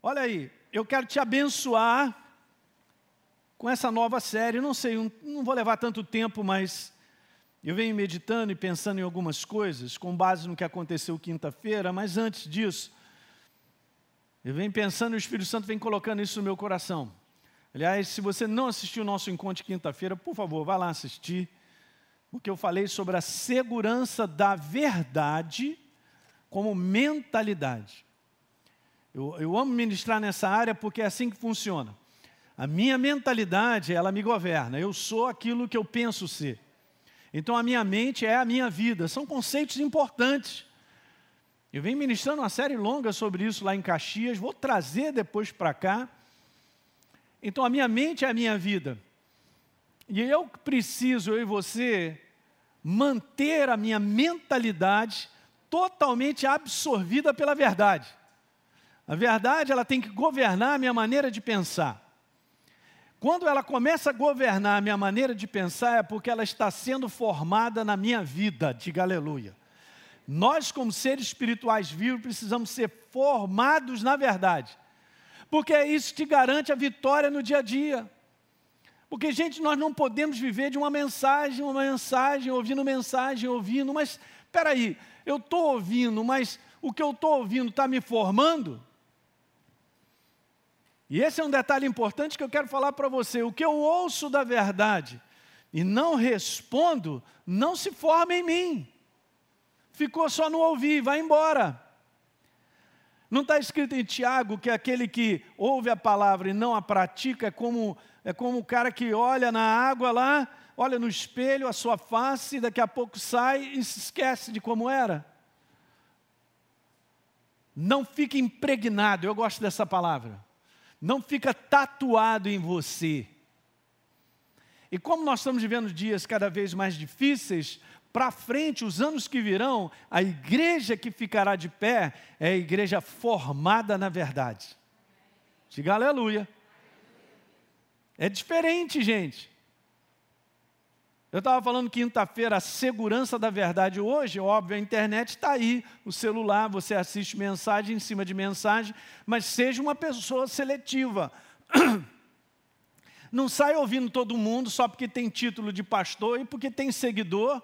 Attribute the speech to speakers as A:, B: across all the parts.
A: Olha aí, eu quero te abençoar com essa nova série. Não sei, não vou levar tanto tempo, mas eu venho meditando e pensando em algumas coisas, com base no que aconteceu quinta-feira, mas antes disso, eu venho pensando e o Espírito Santo vem colocando isso no meu coração. Aliás, se você não assistiu o nosso encontro quinta-feira, por favor, vá lá assistir, porque eu falei sobre a segurança da verdade como mentalidade. Eu, eu amo ministrar nessa área porque é assim que funciona. A minha mentalidade, ela me governa. Eu sou aquilo que eu penso ser. Então a minha mente é a minha vida. São conceitos importantes. Eu venho ministrando uma série longa sobre isso lá em Caxias, vou trazer depois para cá. Então a minha mente é a minha vida. E eu preciso, eu e você, manter a minha mentalidade totalmente absorvida pela verdade. A verdade, ela tem que governar a minha maneira de pensar. Quando ela começa a governar a minha maneira de pensar, é porque ela está sendo formada na minha vida, diga aleluia. Nós, como seres espirituais vivos, precisamos ser formados na verdade, porque é isso que garante a vitória no dia a dia. Porque, gente, nós não podemos viver de uma mensagem, uma mensagem, ouvindo mensagem, ouvindo, mas espera aí, eu estou ouvindo, mas o que eu estou ouvindo está me formando? E esse é um detalhe importante que eu quero falar para você. O que eu ouço da verdade e não respondo, não se forma em mim. Ficou só no ouvir, vai embora. Não está escrito em Tiago que aquele que ouve a palavra e não a pratica é como, é como o cara que olha na água lá, olha no espelho a sua face, daqui a pouco sai e se esquece de como era? Não fique impregnado, eu gosto dessa palavra não fica tatuado em você. E como nós estamos vivendo dias cada vez mais difíceis, para frente, os anos que virão, a igreja que ficará de pé é a igreja formada na verdade. Diga aleluia. É diferente, gente. Eu estava falando quinta-feira, a segurança da verdade. Hoje, óbvio, a internet está aí, o celular, você assiste mensagem em cima de mensagem, mas seja uma pessoa seletiva. Não sai ouvindo todo mundo só porque tem título de pastor e porque tem seguidor.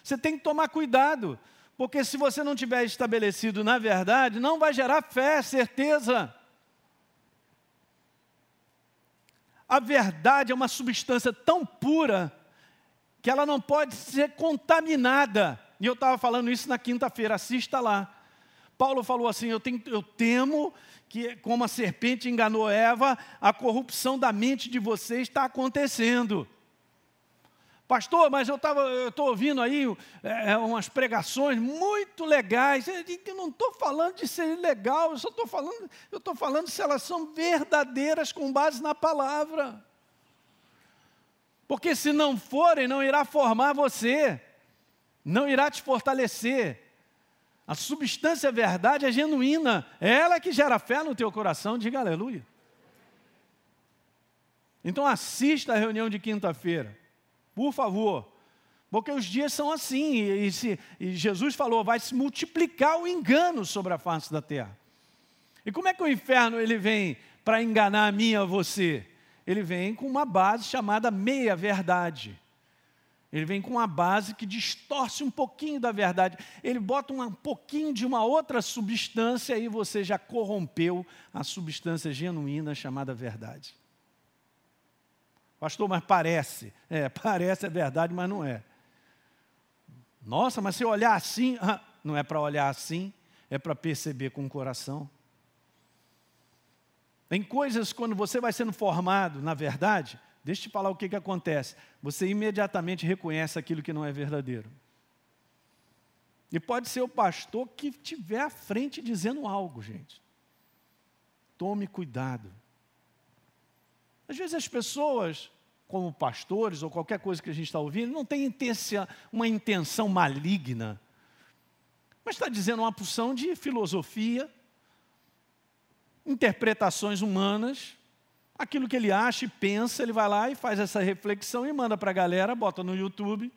A: Você tem que tomar cuidado, porque se você não tiver estabelecido na verdade, não vai gerar fé, certeza. A verdade é uma substância tão pura que ela não pode ser contaminada. E eu estava falando isso na quinta-feira, assista lá. Paulo falou assim: eu, tenho, eu temo que, como a serpente enganou Eva, a corrupção da mente de vocês está acontecendo. Pastor, mas eu estou ouvindo aí é, é, umas pregações muito legais. Eu não estou falando de ser legal, eu só estou falando, eu estou falando se elas são verdadeiras com base na palavra. Porque se não forem, não irá formar você, não irá te fortalecer. A substância a verdade é genuína, é ela que gera fé no teu coração, diga aleluia. Então assista a reunião de quinta-feira, por favor, porque os dias são assim, e, se, e Jesus falou, vai se multiplicar o engano sobre a face da terra. E como é que o inferno ele vem para enganar a mim e a você? Ele vem com uma base chamada meia-verdade. Ele vem com uma base que distorce um pouquinho da verdade. Ele bota um pouquinho de uma outra substância e você já corrompeu a substância genuína chamada verdade. Pastor, mas parece. É, parece é verdade, mas não é. Nossa, mas se olhar assim, não é para olhar assim, é para perceber com o coração. Tem coisas quando você vai sendo formado, na verdade, deixa eu te falar o que, que acontece. Você imediatamente reconhece aquilo que não é verdadeiro. E pode ser o pastor que estiver à frente dizendo algo, gente. Tome cuidado. Às vezes as pessoas, como pastores ou qualquer coisa que a gente está ouvindo, não tem uma intenção maligna, mas está dizendo uma porção de filosofia, interpretações humanas, aquilo que ele acha e pensa, ele vai lá e faz essa reflexão e manda para a galera, bota no YouTube.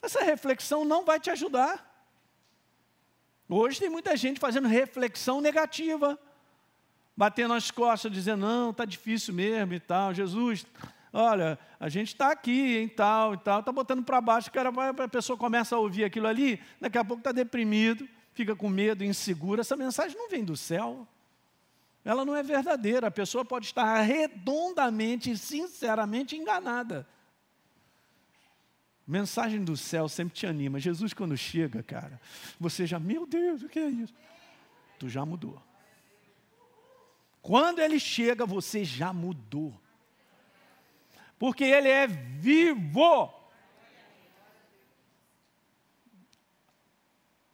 A: Essa reflexão não vai te ajudar. Hoje tem muita gente fazendo reflexão negativa. batendo nas costas, dizendo: não, está difícil mesmo e tal. Jesus, olha, a gente está aqui, em tal e tal, está botando para baixo, cara a pessoa começa a ouvir aquilo ali, daqui a pouco está deprimido, fica com medo, inseguro. Essa mensagem não vem do céu. Ela não é verdadeira. A pessoa pode estar redondamente e sinceramente enganada. Mensagem do céu sempre te anima. Jesus, quando chega, cara, você já, meu Deus, o que é isso? Tu já mudou. Quando ele chega, você já mudou. Porque ele é vivo.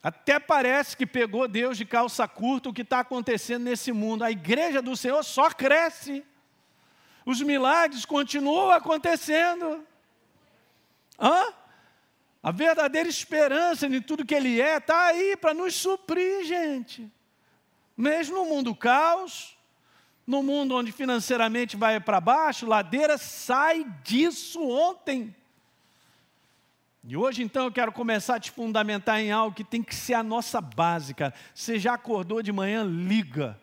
A: Até parece que pegou Deus de calça curta o que está acontecendo nesse mundo. A igreja do Senhor só cresce. Os milagres continuam acontecendo. Hã? A verdadeira esperança em tudo que Ele é está aí para nos suprir, gente. Mesmo no mundo caos, no mundo onde financeiramente vai para baixo, ladeira, sai disso ontem. E hoje, então, eu quero começar a te fundamentar em algo que tem que ser a nossa base, cara. Você já acordou de manhã, liga.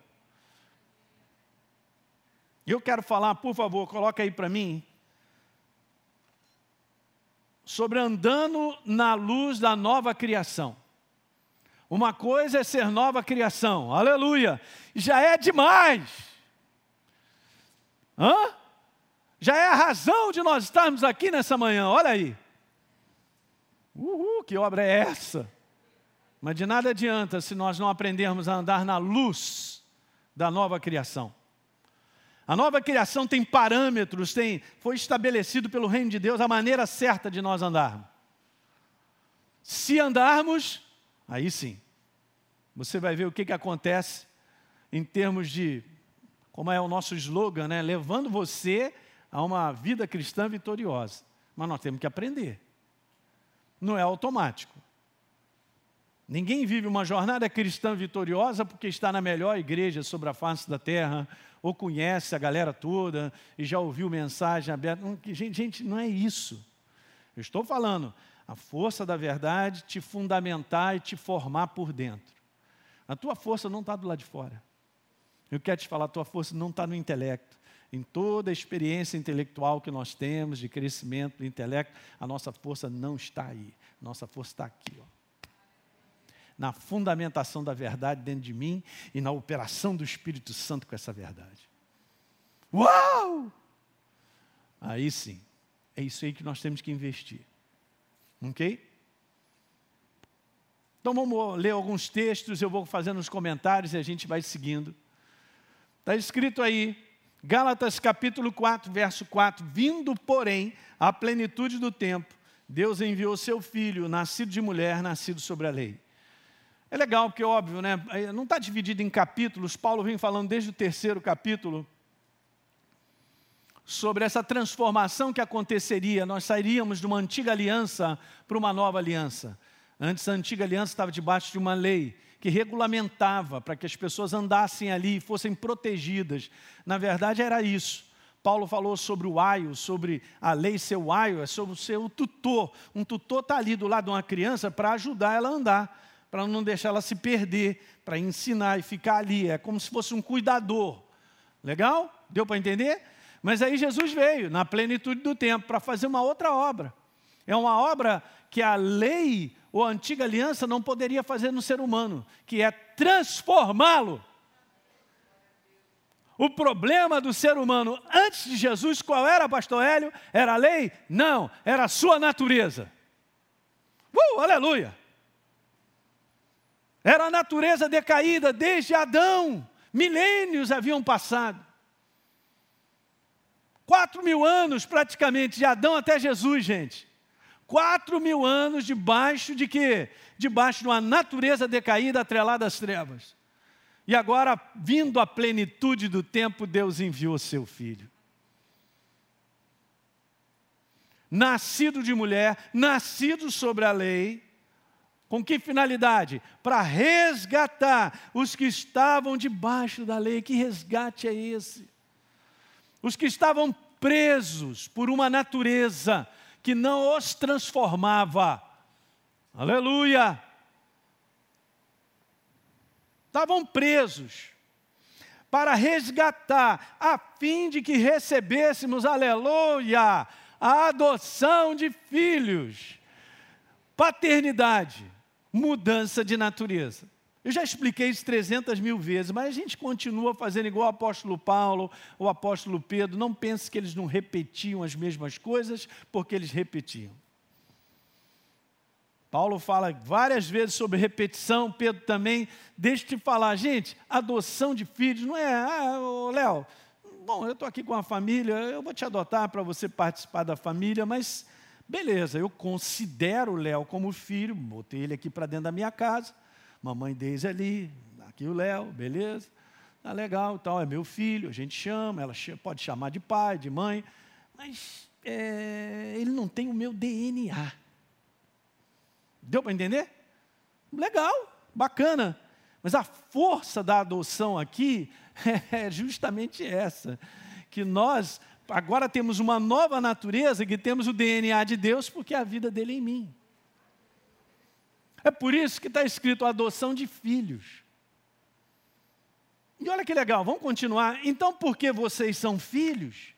A: E eu quero falar, por favor, coloca aí para mim, sobre andando na luz da nova criação. Uma coisa é ser nova criação, aleluia, já é demais. Hã? Já é a razão de nós estarmos aqui nessa manhã, olha aí. Uhul, que obra é essa? Mas de nada adianta se nós não aprendermos a andar na luz da nova criação. A nova criação tem parâmetros, tem, foi estabelecido pelo reino de Deus a maneira certa de nós andarmos. Se andarmos, aí sim, você vai ver o que, que acontece em termos de, como é o nosso slogan, né? levando você a uma vida cristã vitoriosa. Mas nós temos que aprender. Não é automático. Ninguém vive uma jornada cristã vitoriosa porque está na melhor igreja sobre a face da terra, ou conhece a galera toda e já ouviu mensagem aberta. Gente, gente, não é isso. Eu estou falando, a força da verdade te fundamentar e te formar por dentro. A tua força não está do lado de fora. Eu quero te falar, a tua força não está no intelecto. Em toda a experiência intelectual que nós temos, de crescimento do intelecto, a nossa força não está aí. Nossa força está aqui, ó na fundamentação da verdade dentro de mim e na operação do Espírito Santo com essa verdade. Uau! Aí sim, é isso aí que nós temos que investir. Ok? Então vamos ler alguns textos, eu vou fazendo os comentários e a gente vai seguindo. Está escrito aí, Gálatas capítulo 4, verso 4: Vindo, porém, à plenitude do tempo, Deus enviou seu filho, nascido de mulher, nascido sobre a lei é legal, porque óbvio, né? não está dividido em capítulos. Paulo vem falando desde o terceiro capítulo sobre essa transformação que aconteceria. Nós sairíamos de uma antiga aliança para uma nova aliança. Antes a antiga aliança estava debaixo de uma lei que regulamentava para que as pessoas andassem ali e fossem protegidas. Na verdade era isso. Paulo falou sobre o aio, sobre a lei ser o aio, é sobre o tutor. Um tutor está ali do lado de uma criança para ajudar ela a andar para não deixar ela se perder, para ensinar e ficar ali. É como se fosse um cuidador. Legal? Deu para entender? Mas aí Jesus veio, na plenitude do tempo, para fazer uma outra obra. É uma obra que a lei ou a antiga aliança não poderia fazer no ser humano, que é transformá-lo. O problema do ser humano antes de Jesus, qual era, pastor Hélio? Era a lei? Não, era a sua natureza. Uh, aleluia! Era a natureza decaída desde Adão. Milênios haviam passado. Quatro mil anos praticamente, de Adão até Jesus, gente. Quatro mil anos debaixo de quê? Debaixo de uma natureza decaída atrelada às trevas. E agora, vindo à plenitude do tempo, Deus enviou seu filho. Nascido de mulher, nascido sobre a lei, com que finalidade? Para resgatar os que estavam debaixo da lei. Que resgate é esse? Os que estavam presos por uma natureza que não os transformava. Aleluia! Estavam presos. para resgatar, a fim de que recebêssemos, aleluia, a adoção de filhos. Paternidade, mudança de natureza. Eu já expliquei isso 300 mil vezes, mas a gente continua fazendo igual o apóstolo Paulo, o apóstolo Pedro. Não pense que eles não repetiam as mesmas coisas, porque eles repetiam. Paulo fala várias vezes sobre repetição, Pedro também. Deixa eu te falar, gente, adoção de filhos não é, ah, Léo, bom, eu estou aqui com a família, eu vou te adotar para você participar da família, mas beleza, eu considero o Léo como filho, botei ele aqui para dentro da minha casa, mamãe Deise ali, aqui o Léo, beleza, tá legal, tal, é meu filho, a gente chama, ela pode chamar de pai, de mãe, mas é, ele não tem o meu DNA. Deu para entender? Legal, bacana. Mas a força da adoção aqui é justamente essa: que nós agora temos uma nova natureza, que temos o DNA de Deus, porque a vida dele é em mim. É por isso que está escrito adoção de filhos. E olha que legal, vamos continuar. Então, porque vocês são filhos,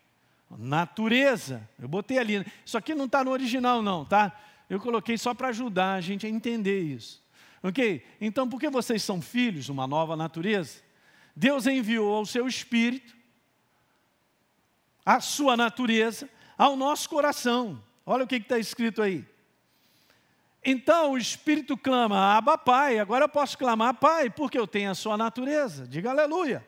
A: natureza, eu botei ali, isso aqui não está no original, não, tá? Eu coloquei só para ajudar a gente a entender isso. Ok? Então, porque vocês são filhos, uma nova natureza, Deus enviou ao seu espírito, a sua natureza, ao nosso coração. Olha o que está escrito aí. Então o Espírito clama, Abba Pai, agora eu posso clamar Pai, porque eu tenho a sua natureza. Diga aleluia.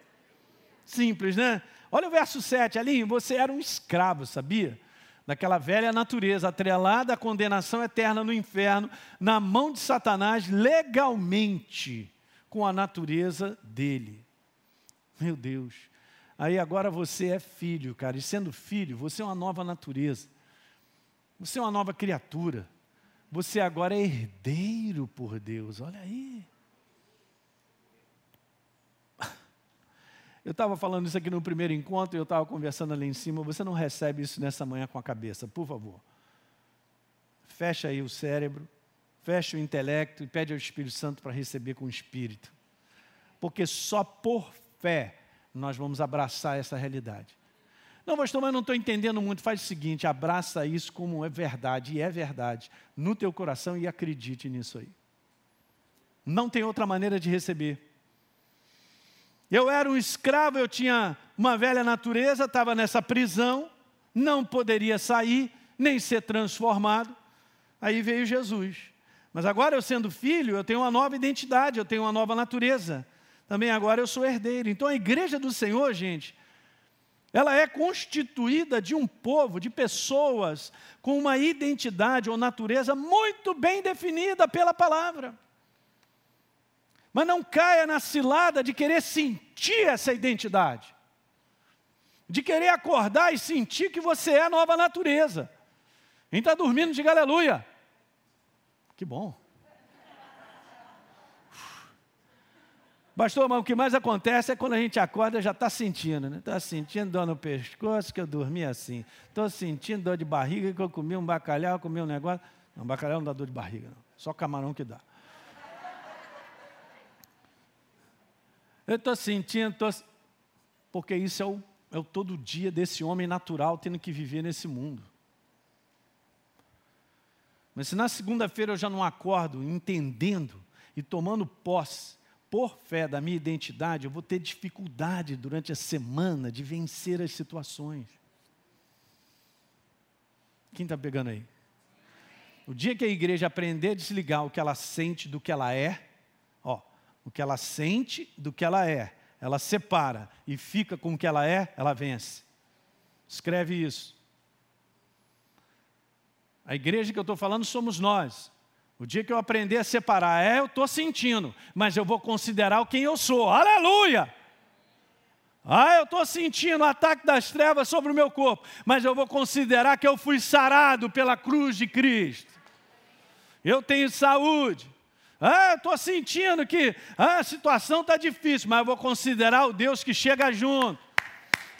A: Simples, né? Olha o verso 7 ali, você era um escravo, sabia? daquela velha natureza atrelada à condenação eterna no inferno, na mão de Satanás, legalmente, com a natureza dele. Meu Deus. Aí agora você é filho, cara, e sendo filho, você é uma nova natureza. Você é uma nova criatura. Você agora é herdeiro por Deus. Olha aí. Eu estava falando isso aqui no primeiro encontro eu estava conversando ali em cima. Você não recebe isso nessa manhã com a cabeça, por favor. Fecha aí o cérebro, fecha o intelecto e pede ao Espírito Santo para receber com o Espírito. Porque só por fé nós vamos abraçar essa realidade. Não, pastor, mas não estou entendendo muito. Faz o seguinte: abraça isso como é verdade, e é verdade, no teu coração e acredite nisso aí. Não tem outra maneira de receber. Eu era um escravo, eu tinha uma velha natureza, estava nessa prisão, não poderia sair, nem ser transformado. Aí veio Jesus. Mas agora eu sendo filho, eu tenho uma nova identidade, eu tenho uma nova natureza. Também agora eu sou herdeiro. Então a igreja do Senhor, gente, ela é constituída de um povo, de pessoas com uma identidade ou natureza muito bem definida pela palavra. Mas não caia na cilada de querer sentir essa identidade. De querer acordar e sentir que você é a nova natureza. Quem está dormindo, diga aleluia. Que bom. Pastor, mas o que mais acontece é quando a gente acorda já está sentindo, né? Está sentindo dor no pescoço, que eu dormi assim. Estou sentindo dor de barriga, que eu comi um bacalhau, comi um negócio. Não, bacalhau não dá dor de barriga, não. Só camarão que dá. Eu estou sentindo, tô... porque isso é o, é o todo dia desse homem natural tendo que viver nesse mundo. Mas se na segunda-feira eu já não acordo entendendo e tomando posse por fé da minha identidade, eu vou ter dificuldade durante a semana de vencer as situações. Quem está pegando aí? O dia que a igreja aprender a desligar o que ela sente do que ela é, o que ela sente do que ela é. Ela separa e fica com o que ela é, ela vence. Escreve isso. A igreja que eu estou falando somos nós. O dia que eu aprender a separar, é, eu estou sentindo, mas eu vou considerar quem eu sou. Aleluia! Ah, eu estou sentindo o ataque das trevas sobre o meu corpo, mas eu vou considerar que eu fui sarado pela cruz de Cristo. Eu tenho saúde. Ah, estou sentindo que ah, a situação está difícil, mas eu vou considerar o Deus que chega junto,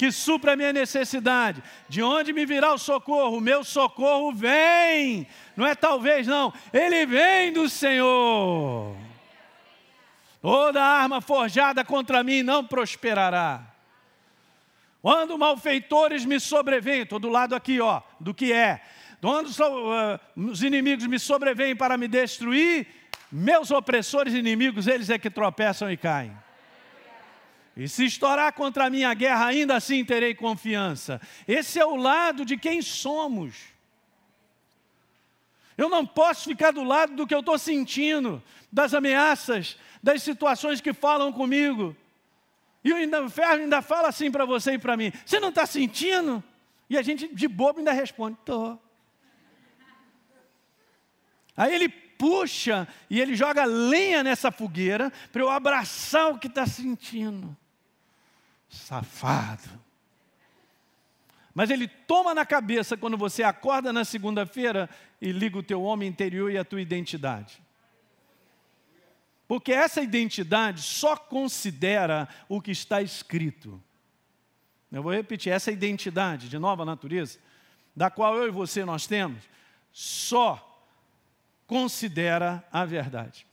A: que supra a minha necessidade. De onde me virá o socorro? O meu socorro vem. Não é talvez, não. Ele vem do Senhor. Toda arma forjada contra mim não prosperará. Quando malfeitores me sobrevêm, estou do lado aqui, ó, do que é. Quando uh, os inimigos me sobrevêm para me destruir, meus opressores inimigos, eles é que tropeçam e caem. E se estourar contra a minha guerra, ainda assim terei confiança. Esse é o lado de quem somos. Eu não posso ficar do lado do que eu estou sentindo, das ameaças, das situações que falam comigo. E o inferno ainda fala assim para você e para mim: você não está sentindo? E a gente de bobo ainda responde: estou. Aí ele puxa e ele joga lenha nessa fogueira para eu abraçar o que está sentindo. Safado. Mas ele toma na cabeça quando você acorda na segunda-feira e liga o teu homem interior e a tua identidade. Porque essa identidade só considera o que está escrito. Eu vou repetir, essa identidade de nova natureza, da qual eu e você nós temos, só considera a verdade.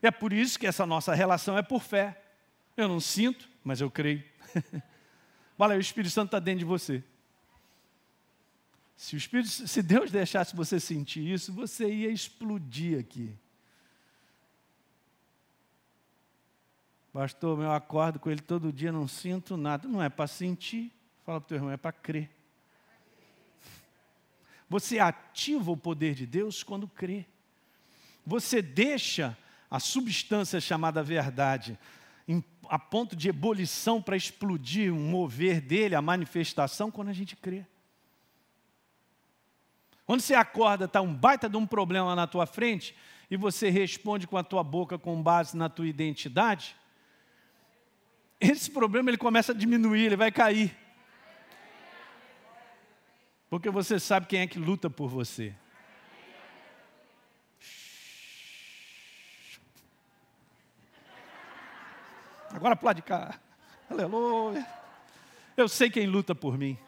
A: É por isso que essa nossa relação é por fé. Eu não sinto, mas eu creio. Olha, o Espírito Santo está dentro de você. Se, o Espírito, se Deus deixasse você sentir isso, você ia explodir aqui. Pastor, eu acordo com ele todo dia, não sinto nada. Não é para sentir. Fala para o teu irmão, é para crer. Você ativa o poder de Deus quando crê. Você deixa a substância chamada verdade a ponto de ebulição para explodir, um mover dele, a manifestação, quando a gente crê. Quando você acorda, está um baita de um problema na tua frente, e você responde com a tua boca com base na tua identidade, esse problema ele começa a diminuir, ele vai cair. Porque você sabe quem é que luta por você. Agora pula de cá. Aleluia. Eu sei quem luta por mim.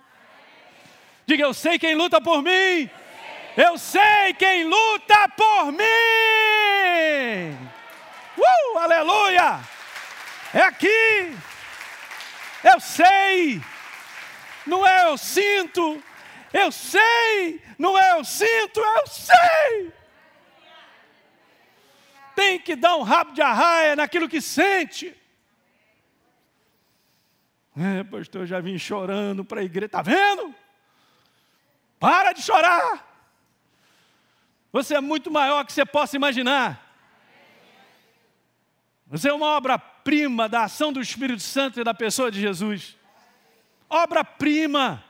A: Diga, eu sei quem luta por mim. Eu sei quem luta por mim. Uh, aleluia. É aqui. Eu sei. Não é eu sinto. Eu sei. Não é eu sinto, eu sei. Tem que dar um rabo de arraia naquilo que sente. É, pastor, eu já vim chorando para a igreja. Está vendo? Para de chorar. Você é muito maior que você possa imaginar. Você é uma obra-prima da ação do Espírito Santo e da pessoa de Jesus. Obra-prima.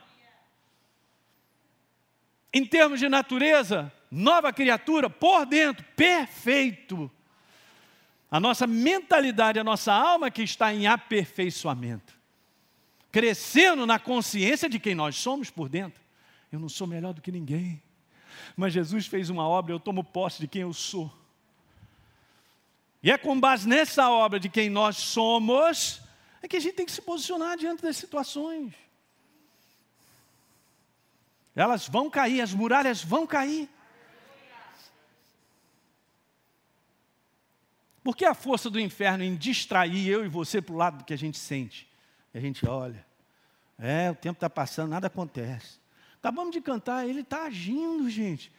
A: Em termos de natureza, nova criatura, por dentro, perfeito. A nossa mentalidade, a nossa alma que está em aperfeiçoamento. Crescendo na consciência de quem nós somos por dentro. Eu não sou melhor do que ninguém. Mas Jesus fez uma obra, eu tomo posse de quem eu sou. E é com base nessa obra de quem nós somos, é que a gente tem que se posicionar diante das situações. Elas vão cair, as muralhas vão cair. Por que a força do inferno em distrair eu e você para o lado que a gente sente? E a gente olha, é, o tempo está passando, nada acontece. Acabamos de cantar, ele está agindo, gente.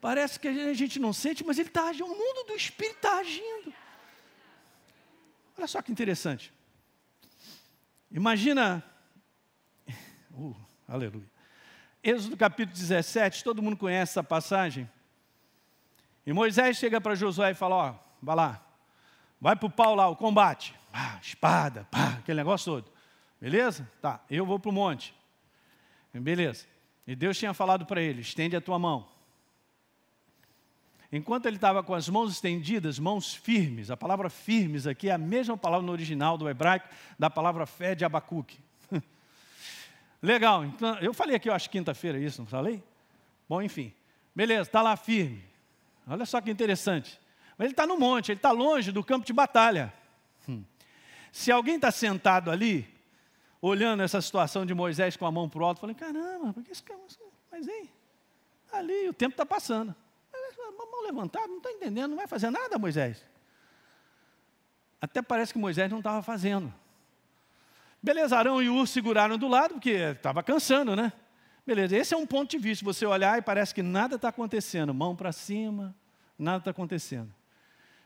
A: Parece que a gente não sente, mas ele está agindo, o mundo do Espírito está agindo. Olha só que interessante. Imagina. Uh, aleluia. Êxodo capítulo 17, todo mundo conhece essa passagem. E Moisés chega para Josué e fala: Ó, vai lá, vai para o pau lá, o combate. Espada, pá, aquele negócio todo. Beleza? Tá, eu vou para o monte. Beleza. E Deus tinha falado para ele: estende a tua mão. Enquanto ele estava com as mãos estendidas, mãos firmes, a palavra firmes aqui é a mesma palavra no original do hebraico da palavra fé de Abacuque. Legal, então, eu falei aqui, eu acho, quinta-feira isso, não falei? Bom, enfim, beleza, está lá firme. Olha só que interessante. Mas ele está no monte, ele está longe do campo de batalha. Hum. Se alguém está sentado ali, olhando essa situação de Moisés com a mão para o alto, falando: caramba, por que esse. Mas hein, ali o tempo está passando mão levantada, não está entendendo, não vai fazer nada, Moisés. Até parece que Moisés não estava fazendo. Beleza, Arão e Ur seguraram do lado, porque estava cansando, né? Beleza, esse é um ponto de vista. Você olhar e parece que nada está acontecendo, mão para cima, nada está acontecendo.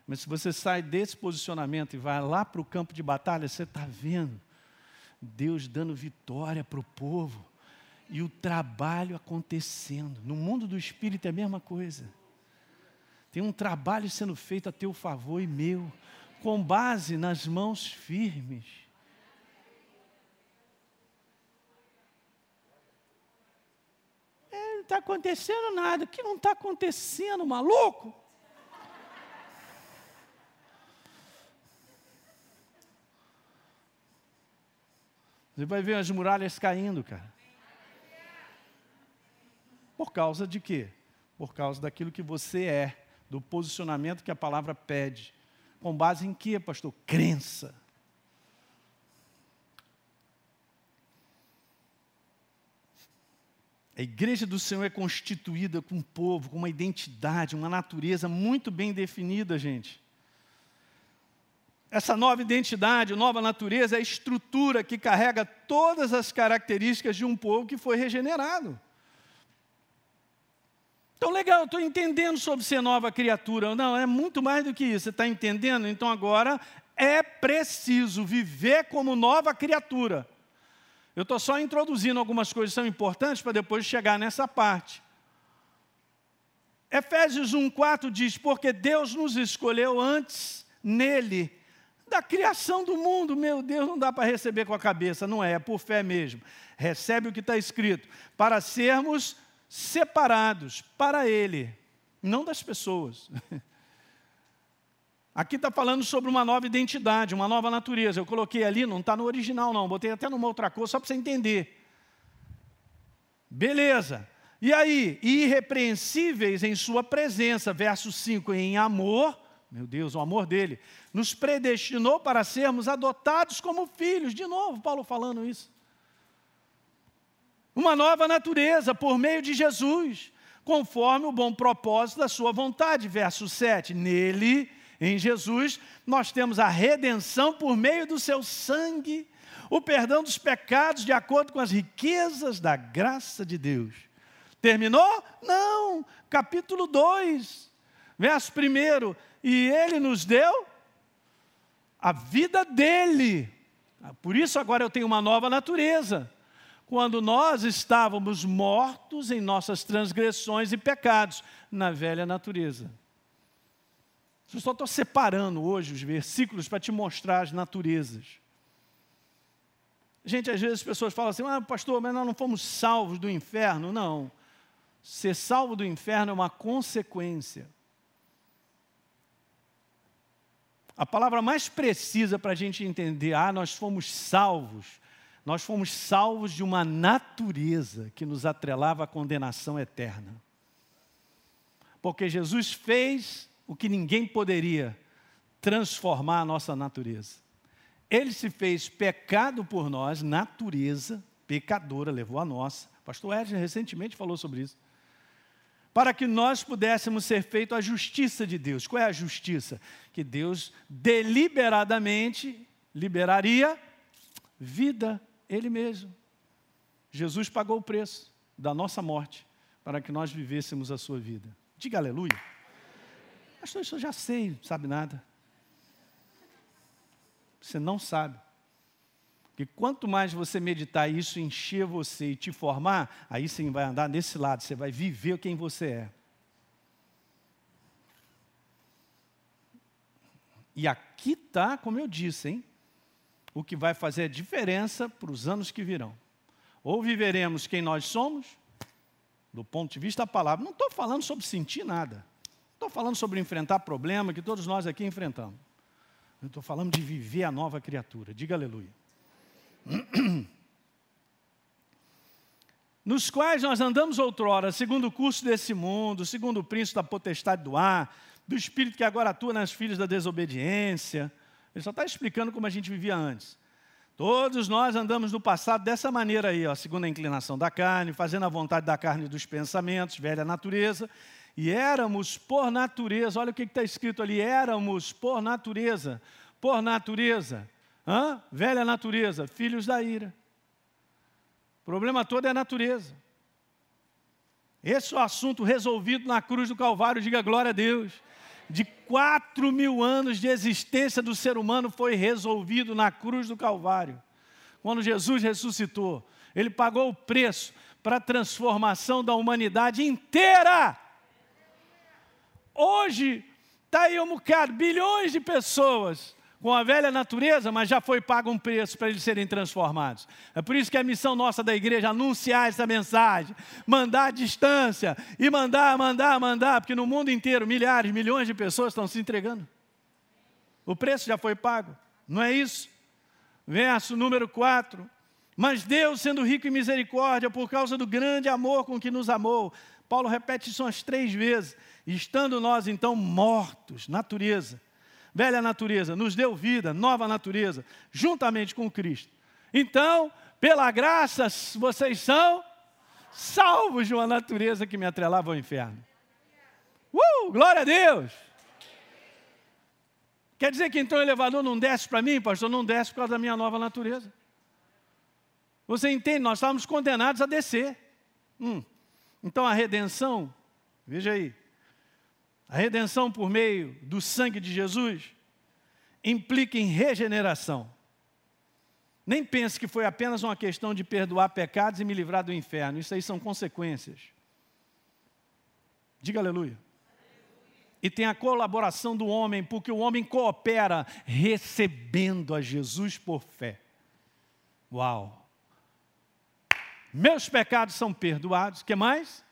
A: Mas se você sai desse posicionamento e vai lá para o campo de batalha, você está vendo Deus dando vitória para o povo e o trabalho acontecendo. No mundo do espírito é a mesma coisa. Tem um trabalho sendo feito a teu favor e meu, com base nas mãos firmes. É, não está acontecendo nada. O que não está acontecendo, maluco? Você vai ver as muralhas caindo, cara. Por causa de quê? Por causa daquilo que você é, do posicionamento que a palavra pede. Com base em quê, pastor? Crença. A igreja do Senhor é constituída com um povo, com uma identidade, uma natureza muito bem definida, gente. Essa nova identidade, nova natureza é a estrutura que carrega todas as características de um povo que foi regenerado. Então, legal, estou entendendo sobre ser nova criatura. Não, é muito mais do que isso. Você está entendendo? Então, agora é preciso viver como nova criatura. Eu estou só introduzindo algumas coisas que são importantes para depois chegar nessa parte. Efésios 1,4 diz: Porque Deus nos escolheu antes nele da criação do mundo. Meu Deus, não dá para receber com a cabeça, não é, é por fé mesmo. Recebe o que está escrito, para sermos separados para Ele, não das pessoas. Aqui está falando sobre uma nova identidade, uma nova natureza. Eu coloquei ali, não está no original, não, botei até numa outra cor, só para você entender. Beleza. E aí, irrepreensíveis em Sua presença, verso 5, em amor meu Deus, o amor dele, nos predestinou para sermos adotados como filhos. De novo, Paulo falando isso. Uma nova natureza por meio de Jesus, conforme o bom propósito da sua vontade. Verso 7. Nele, em Jesus, nós temos a redenção por meio do seu sangue, o perdão dos pecados de acordo com as riquezas da graça de Deus. Terminou? Não. Capítulo 2, verso 1 e Ele nos deu a vida dele. Por isso agora eu tenho uma nova natureza. Quando nós estávamos mortos em nossas transgressões e pecados, na velha natureza. Eu só estou separando hoje os versículos para te mostrar as naturezas. Gente, às vezes as pessoas falam assim, ah, pastor, mas nós não fomos salvos do inferno. Não. Ser salvo do inferno é uma consequência. A palavra mais precisa para a gente entender, ah, nós fomos salvos, nós fomos salvos de uma natureza que nos atrelava à condenação eterna. Porque Jesus fez o que ninguém poderia, transformar a nossa natureza. Ele se fez pecado por nós, natureza pecadora, levou a nossa. Pastor Edson recentemente falou sobre isso para que nós pudéssemos ser feito a justiça de Deus. Qual é a justiça? Que Deus deliberadamente liberaria vida, Ele mesmo. Jesus pagou o preço da nossa morte para que nós vivêssemos a sua vida. Diga aleluia. Pastor, isso eu já sei, não sabe nada. Você não sabe. Que quanto mais você meditar isso encher você e te formar, aí sim vai andar nesse lado, você vai viver quem você é. E aqui está, como eu disse, hein? O que vai fazer a diferença para os anos que virão. Ou viveremos quem nós somos, do ponto de vista da palavra. Não estou falando sobre sentir nada. Estou falando sobre enfrentar problema que todos nós aqui enfrentamos. estou falando de viver a nova criatura. Diga aleluia. nos quais nós andamos outrora, segundo o curso desse mundo, segundo o príncipe da potestade do ar, do espírito que agora atua nas filhas da desobediência. Ele só está explicando como a gente vivia antes. Todos nós andamos no passado dessa maneira aí, ó, segundo a inclinação da carne, fazendo a vontade da carne dos pensamentos, velha natureza, e éramos por natureza, olha o que está escrito ali, éramos por natureza por natureza. Hã? Velha natureza, filhos da ira. O problema todo é a natureza. Esse é o assunto resolvido na cruz do Calvário, diga glória a Deus. De quatro mil anos de existência do ser humano foi resolvido na cruz do Calvário. Quando Jesus ressuscitou, ele pagou o preço para a transformação da humanidade inteira. Hoje, está aí um bocado, bilhões de pessoas com a velha natureza, mas já foi pago um preço para eles serem transformados. É por isso que é a missão nossa da igreja é anunciar essa mensagem, mandar a distância e mandar, mandar, mandar, porque no mundo inteiro milhares, milhões de pessoas estão se entregando. O preço já foi pago, não é isso? Verso número 4. Mas Deus, sendo rico em misericórdia, por causa do grande amor com que nos amou, Paulo repete isso umas três vezes, estando nós então mortos, natureza, velha natureza, nos deu vida, nova natureza, juntamente com Cristo. Então, pela graça, vocês são salvos de uma natureza que me atrelava ao inferno. Uh, glória a Deus! Quer dizer que então o elevador não desce para mim, pastor? Não desce por causa da minha nova natureza. Você entende? Nós estávamos condenados a descer. Hum. Então a redenção, veja aí, a redenção por meio do sangue de Jesus implica em regeneração. Nem pense que foi apenas uma questão de perdoar pecados e me livrar do inferno. Isso aí são consequências. Diga aleluia. E tem a colaboração do homem, porque o homem coopera recebendo a Jesus por fé. Uau! meus pecados são perdoados, que mais?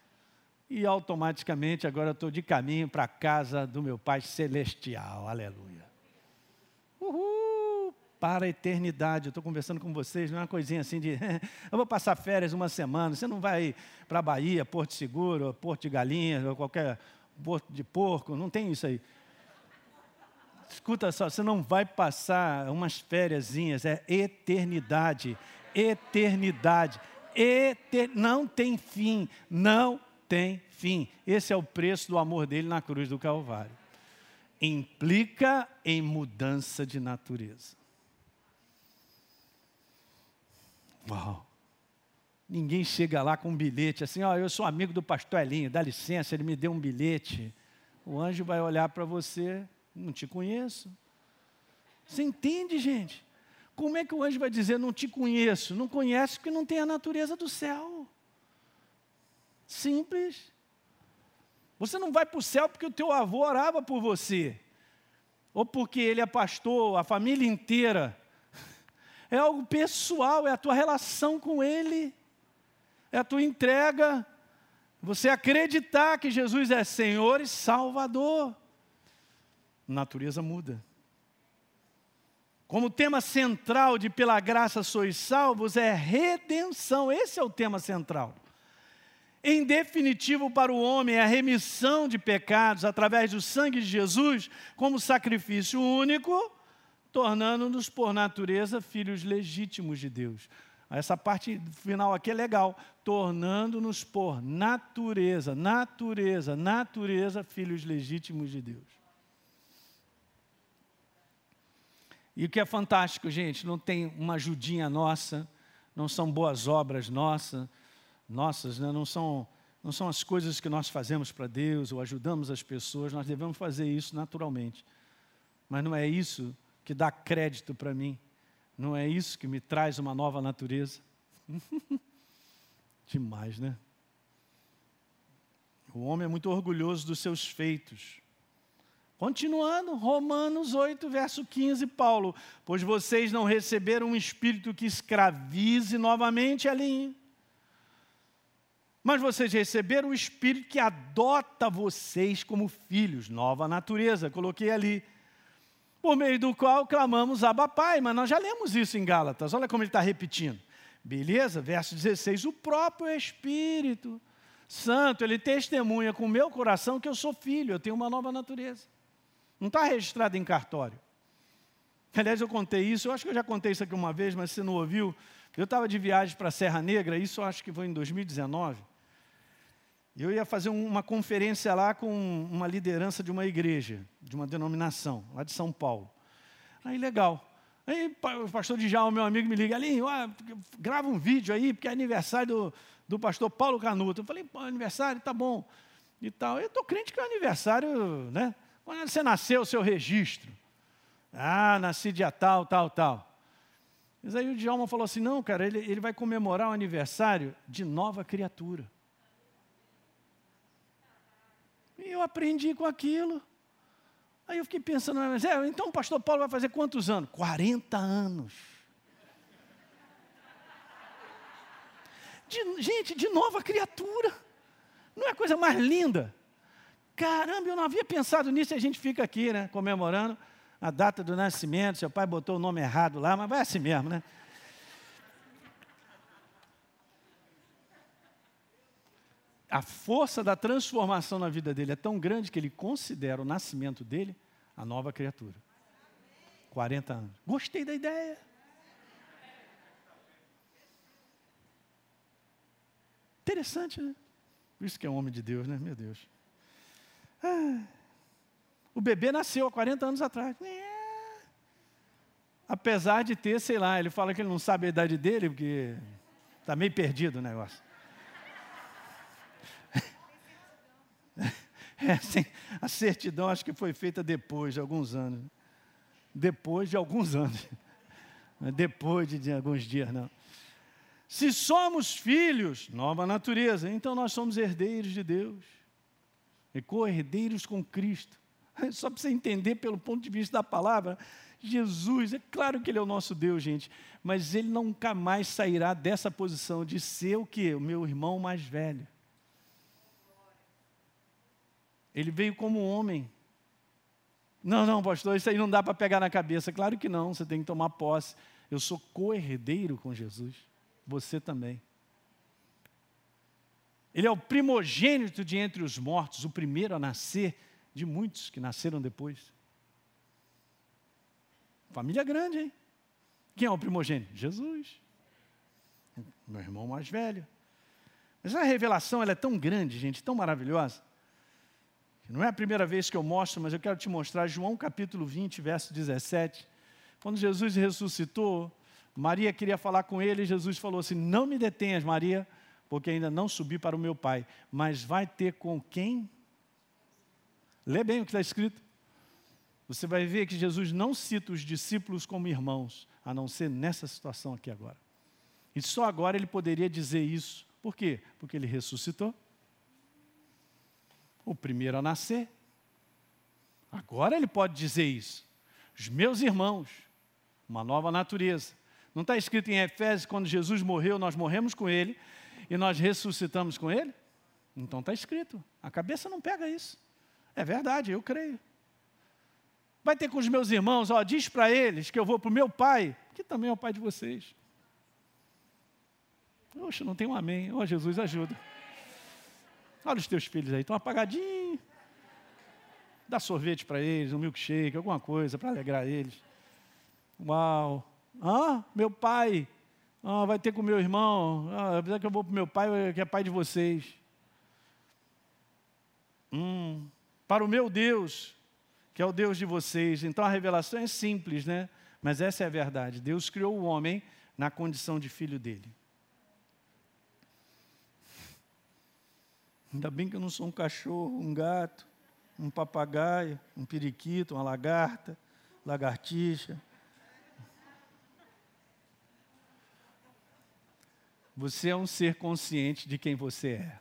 A: E automaticamente agora estou de caminho para a casa do meu Pai Celestial, aleluia. Uhul, para a eternidade. Eu estou conversando com vocês, não é uma coisinha assim de, eu vou passar férias uma semana, você não vai para Bahia, Porto Seguro, Porto de Galinhas, ou qualquer Porto de Porco, não tem isso aí. Escuta só, você não vai passar umas férias, é eternidade, eternidade eter... não tem fim, não tem fim. Esse é o preço do amor dele na cruz do Calvário. Implica em mudança de natureza. Uau! Ninguém chega lá com um bilhete assim, ó, oh, eu sou amigo do pastor Elinho, dá licença, ele me deu um bilhete. O anjo vai olhar para você, não te conheço. Você entende, gente? Como é que o anjo vai dizer, não te conheço? Não conhece porque não tem a natureza do céu. Simples. Você não vai para o céu porque o teu avô orava por você. Ou porque ele é pastor, a família inteira. É algo pessoal, é a tua relação com ele. É a tua entrega. Você acreditar que Jesus é Senhor e Salvador. Natureza muda. Como tema central de Pela Graça Sois Salvos é redenção, esse é o tema central. Em definitivo, para o homem, é a remissão de pecados através do sangue de Jesus, como sacrifício único, tornando-nos, por natureza, filhos legítimos de Deus. Essa parte final aqui é legal. Tornando-nos por natureza, natureza, natureza, filhos legítimos de Deus. E o que é fantástico, gente, não tem uma ajudinha nossa, não são boas obras nossa, nossas, né? não, são, não são as coisas que nós fazemos para Deus ou ajudamos as pessoas, nós devemos fazer isso naturalmente. Mas não é isso que dá crédito para mim, não é isso que me traz uma nova natureza. Demais, né? O homem é muito orgulhoso dos seus feitos. Continuando, Romanos 8, verso 15, Paulo. Pois vocês não receberam um espírito que escravize novamente a linha. Mas vocês receberam o espírito que adota vocês como filhos, nova natureza. Coloquei ali. Por meio do qual clamamos Abba Pai. Mas nós já lemos isso em Gálatas. Olha como ele está repetindo. Beleza? Verso 16. O próprio Espírito Santo, ele testemunha com o meu coração que eu sou filho, eu tenho uma nova natureza. Não está registrado em cartório. Aliás, eu contei isso, eu acho que eu já contei isso aqui uma vez, mas você não ouviu. Eu estava de viagem para a Serra Negra, isso eu acho que foi em 2019. Eu ia fazer uma conferência lá com uma liderança de uma igreja, de uma denominação, lá de São Paulo. Aí, legal. Aí o pastor Djalma, meu amigo, me liga ali, grava um vídeo aí, porque é aniversário do, do pastor Paulo Canuto. Eu falei, aniversário, tá bom. E tal. Eu estou crente que é aniversário, né? Quando você nasceu, o seu registro. Ah, nasci dia tal, tal, tal. Mas aí o Djalma falou assim: não, cara, ele, ele vai comemorar o aniversário de nova criatura. E eu aprendi com aquilo. Aí eu fiquei pensando, mas é, então o pastor Paulo vai fazer quantos anos? 40 anos. De, gente, de nova criatura. Não é coisa mais linda? Caramba, eu não havia pensado nisso e a gente fica aqui, né, comemorando a data do nascimento. Seu pai botou o nome errado lá, mas vai assim mesmo, né? A força da transformação na vida dele é tão grande que ele considera o nascimento dele a nova criatura. 40 anos. Gostei da ideia. Interessante, né? Por isso que é um homem de Deus, né? Meu Deus. Ah, o bebê nasceu há 40 anos atrás. É. Apesar de ter, sei lá, ele fala que ele não sabe a idade dele, porque está meio perdido o negócio. É, assim, a certidão acho que foi feita depois de alguns anos. Depois de alguns anos. Depois de, de alguns dias, não. Se somos filhos, nova natureza, então nós somos herdeiros de Deus. E co-herdeiros com Cristo. Só para você entender pelo ponto de vista da palavra, Jesus, é claro que Ele é o nosso Deus, gente, mas Ele nunca mais sairá dessa posição de ser o que? O meu irmão mais velho. Ele veio como homem. Não, não, pastor, isso aí não dá para pegar na cabeça. Claro que não, você tem que tomar posse. Eu sou co-herdeiro com Jesus. Você também. Ele é o primogênito de entre os mortos, o primeiro a nascer de muitos que nasceram depois. Família grande, hein? Quem é o primogênito? Jesus. Meu irmão mais velho. Mas a revelação ela é tão grande, gente, tão maravilhosa. Não é a primeira vez que eu mostro, mas eu quero te mostrar João capítulo 20, verso 17. Quando Jesus ressuscitou, Maria queria falar com ele, e Jesus falou assim: Não me detenhas, Maria, porque ainda não subi para o meu Pai, mas vai ter com quem? Lê bem o que está escrito. Você vai ver que Jesus não cita os discípulos como irmãos, a não ser nessa situação aqui agora. E só agora ele poderia dizer isso. Por quê? Porque ele ressuscitou o primeiro a nascer. Agora ele pode dizer isso. Os meus irmãos, uma nova natureza. Não está escrito em Efésios, quando Jesus morreu, nós morremos com ele e nós ressuscitamos com ele? Então está escrito. A cabeça não pega isso. É verdade, eu creio. Vai ter com os meus irmãos, ó, diz para eles que eu vou para o meu pai, que também é o pai de vocês. Poxa, não tem um amém. Ó, Jesus, ajuda. Olha os teus filhos aí, estão apagadinhos. Dá sorvete para eles, um milkshake, alguma coisa para alegrar eles. Uau! Ah, meu pai. Ah, vai ter com meu irmão. Ah, apesar que eu vou para meu pai, que é pai de vocês. Hum, para o meu Deus, que é o Deus de vocês. Então a revelação é simples, né? Mas essa é a verdade. Deus criou o homem na condição de filho dele. Ainda bem que eu não sou um cachorro, um gato, um papagaio, um periquito, uma lagarta, lagartixa. Você é um ser consciente de quem você é.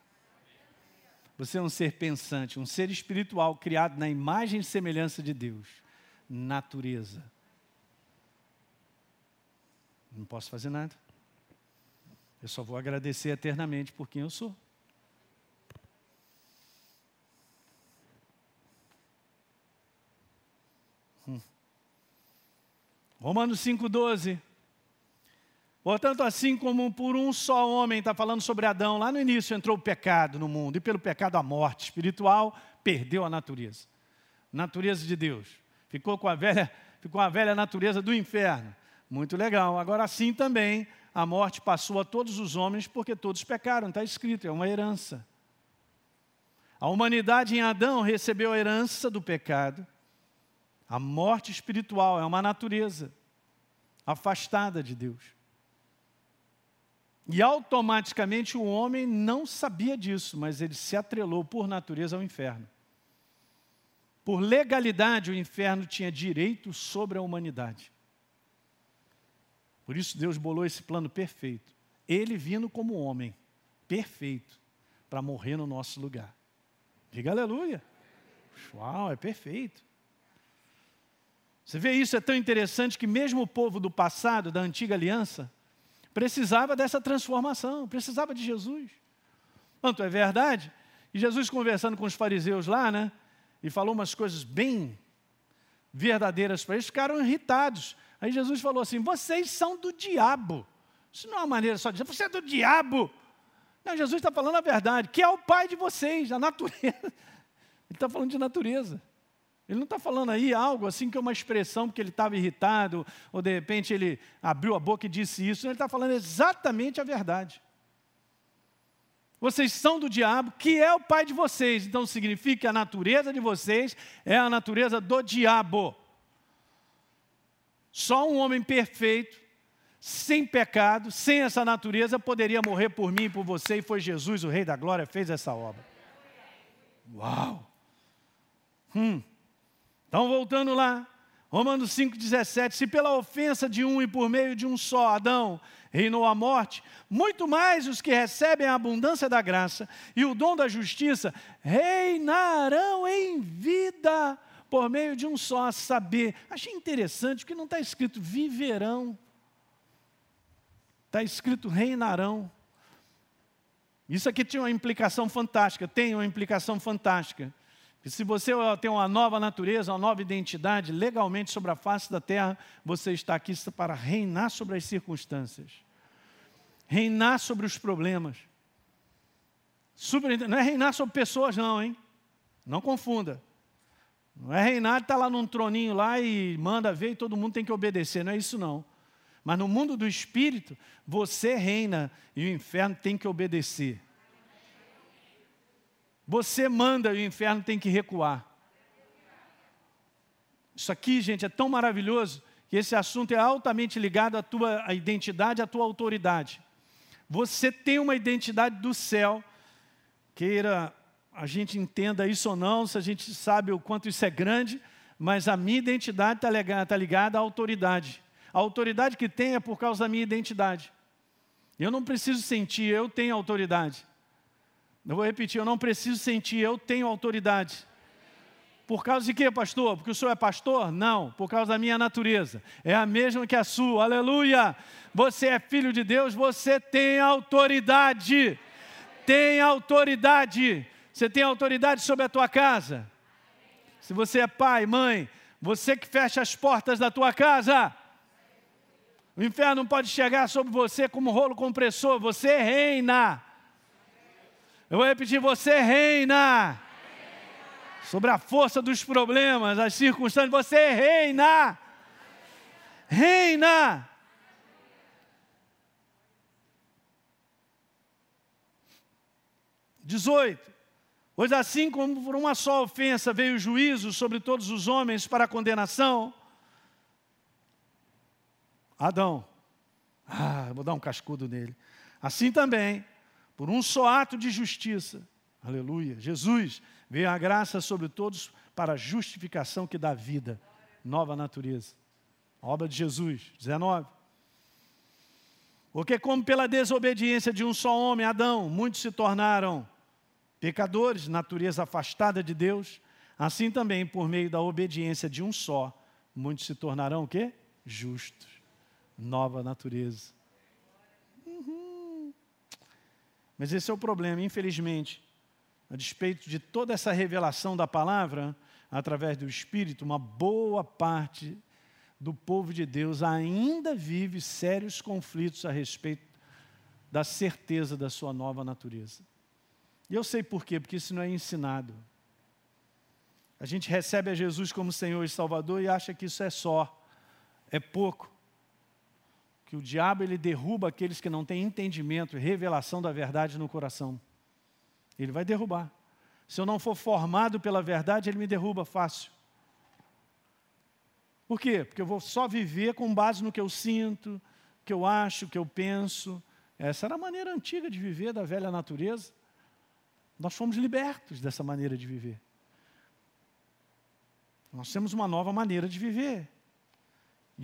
A: Você é um ser pensante, um ser espiritual criado na imagem e semelhança de Deus. Natureza. Não posso fazer nada. Eu só vou agradecer eternamente por quem eu sou. Romanos 5,12. Portanto, assim como por um só homem, está falando sobre Adão, lá no início entrou o pecado no mundo, e pelo pecado a morte espiritual perdeu a natureza. Natureza de Deus. Ficou com a velha, ficou a velha natureza do inferno. Muito legal. Agora assim também a morte passou a todos os homens porque todos pecaram, está escrito, é uma herança. A humanidade em Adão recebeu a herança do pecado A morte espiritual é uma natureza afastada de Deus. E automaticamente o homem não sabia disso, mas ele se atrelou por natureza ao inferno. Por legalidade, o inferno tinha direito sobre a humanidade. Por isso Deus bolou esse plano perfeito. Ele vindo como homem, perfeito, para morrer no nosso lugar. Diga aleluia. Uau, é perfeito. Você vê isso, é tão interessante que mesmo o povo do passado, da antiga aliança, precisava dessa transformação, precisava de Jesus. Tanto é verdade, e Jesus conversando com os fariseus lá, né, e falou umas coisas bem verdadeiras para eles, ficaram irritados. Aí Jesus falou assim: vocês são do diabo. Isso não é uma maneira só de dizer, você é do diabo. Não, Jesus está falando a verdade, que é o pai de vocês, a natureza. Ele está falando de natureza. Ele não está falando aí algo assim que é uma expressão porque ele estava irritado, ou de repente ele abriu a boca e disse isso. Ele está falando exatamente a verdade. Vocês são do diabo, que é o pai de vocês. Então significa que a natureza de vocês é a natureza do diabo. Só um homem perfeito, sem pecado, sem essa natureza, poderia morrer por mim e por você, e foi Jesus, o Rei da Glória, fez essa obra. Uau! Hum. Então, voltando lá, Romanos 5,17: Se pela ofensa de um e por meio de um só, Adão, reinou a morte, muito mais os que recebem a abundância da graça e o dom da justiça reinarão em vida por meio de um só, a saber. Achei interessante que não está escrito viverão, está escrito reinarão. Isso aqui tinha uma implicação fantástica, tem uma implicação fantástica. E se você tem uma nova natureza, uma nova identidade legalmente sobre a face da terra, você está aqui para reinar sobre as circunstâncias, reinar sobre os problemas. Não é reinar sobre pessoas, não, hein? Não confunda. Não é reinar, está lá num troninho lá e manda ver e todo mundo tem que obedecer. Não é isso, não. Mas no mundo do espírito, você reina e o inferno tem que obedecer. Você manda e o inferno tem que recuar. Isso aqui, gente, é tão maravilhoso que esse assunto é altamente ligado à tua identidade, à tua autoridade. Você tem uma identidade do céu, queira a gente entenda isso ou não, se a gente sabe o quanto isso é grande, mas a minha identidade está ligada, tá ligada à autoridade. A autoridade que tem é por causa da minha identidade. Eu não preciso sentir, eu tenho autoridade. Eu vou repetir, eu não preciso sentir, eu tenho autoridade. Por causa de quê, pastor? Porque o senhor é pastor? Não, por causa da minha natureza. É a mesma que a sua, aleluia. Você é filho de Deus, você tem autoridade. Tem autoridade. Você tem autoridade sobre a tua casa. Se você é pai, mãe, você que fecha as portas da tua casa. O inferno pode chegar sobre você como rolo compressor, você reina. Eu vou repetir: você reina. Sobre a força dos problemas, as circunstâncias, você reina. Reina. Dezoito. Pois assim como por uma só ofensa veio o juízo sobre todos os homens para a condenação, Adão, ah, vou dar um cascudo nele. Assim também, por um só ato de justiça, aleluia, Jesus veio a graça sobre todos para a justificação que dá vida, nova natureza. A obra de Jesus, 19. Porque como pela desobediência de um só homem, Adão, muitos se tornaram pecadores, natureza afastada de Deus, assim também por meio da obediência de um só, muitos se tornarão o quê? Justos. Nova natureza. Mas esse é o problema, infelizmente. A despeito de toda essa revelação da palavra, através do Espírito, uma boa parte do povo de Deus ainda vive sérios conflitos a respeito da certeza da sua nova natureza. E eu sei por quê, porque isso não é ensinado. A gente recebe a Jesus como Senhor e Salvador e acha que isso é só, é pouco que o diabo ele derruba aqueles que não têm entendimento e revelação da verdade no coração. Ele vai derrubar. Se eu não for formado pela verdade, ele me derruba fácil. Por quê? Porque eu vou só viver com base no que eu sinto, que eu acho, que eu penso. Essa era a maneira antiga de viver da velha natureza. Nós fomos libertos dessa maneira de viver. Nós temos uma nova maneira de viver.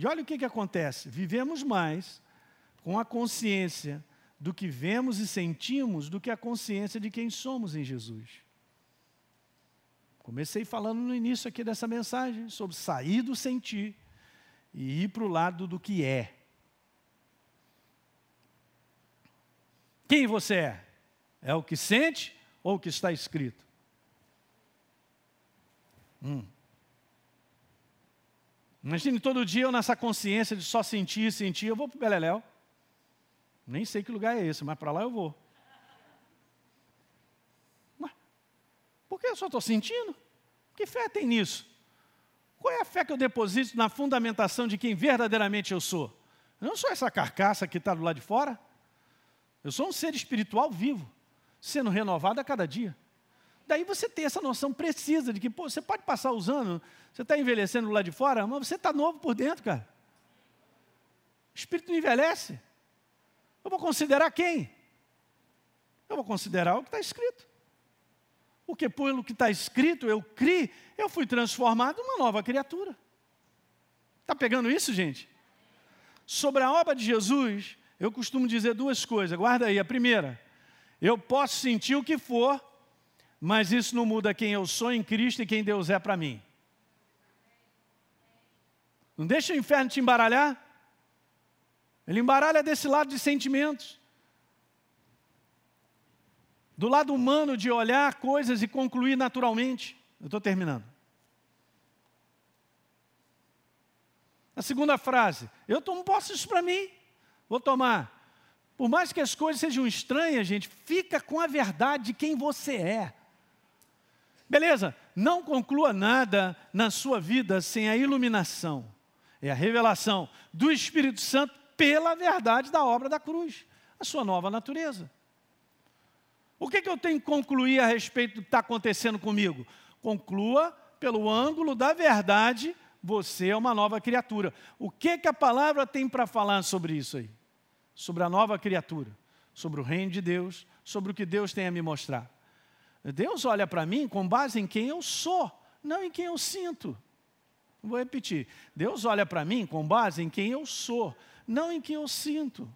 A: E olha o que, que acontece: vivemos mais com a consciência do que vemos e sentimos do que a consciência de quem somos em Jesus. Comecei falando no início aqui dessa mensagem sobre sair do sentir e ir para o lado do que é. Quem você é? É o que sente ou o que está escrito? Hum. Imagine todo dia eu nessa consciência de só sentir, sentir, eu vou para o Beleléu. Nem sei que lugar é esse, mas para lá eu vou. Mas, por que eu só estou sentindo? Que fé tem nisso? Qual é a fé que eu deposito na fundamentação de quem verdadeiramente eu sou? Eu não sou essa carcaça que está do lado de fora. Eu sou um ser espiritual vivo, sendo renovado a cada dia. Daí você tem essa noção precisa de que pô, você pode passar os anos, você está envelhecendo lá de fora, mas você está novo por dentro, cara. O espírito não envelhece. Eu vou considerar quem? Eu vou considerar o que está escrito. Porque pelo que está escrito, eu criei, eu fui transformado numa nova criatura. Está pegando isso, gente? Sobre a obra de Jesus, eu costumo dizer duas coisas. Guarda aí. A primeira, eu posso sentir o que for, mas isso não muda quem eu sou em Cristo e quem Deus é para mim. Não deixa o inferno te embaralhar. Ele embaralha desse lado de sentimentos. Do lado humano de olhar coisas e concluir naturalmente. Eu estou terminando. A segunda frase, eu tomo posse isso para mim. Vou tomar. Por mais que as coisas sejam estranhas, gente, fica com a verdade de quem você é. Beleza, não conclua nada na sua vida sem a iluminação, é a revelação do Espírito Santo pela verdade da obra da cruz, a sua nova natureza. O que, que eu tenho que concluir a respeito do que está acontecendo comigo? Conclua pelo ângulo da verdade, você é uma nova criatura. O que, que a palavra tem para falar sobre isso aí? Sobre a nova criatura, sobre o reino de Deus, sobre o que Deus tem a me mostrar. Deus olha para mim com base em quem eu sou, não em quem eu sinto. Vou repetir. Deus olha para mim com base em quem eu sou, não em quem eu sinto.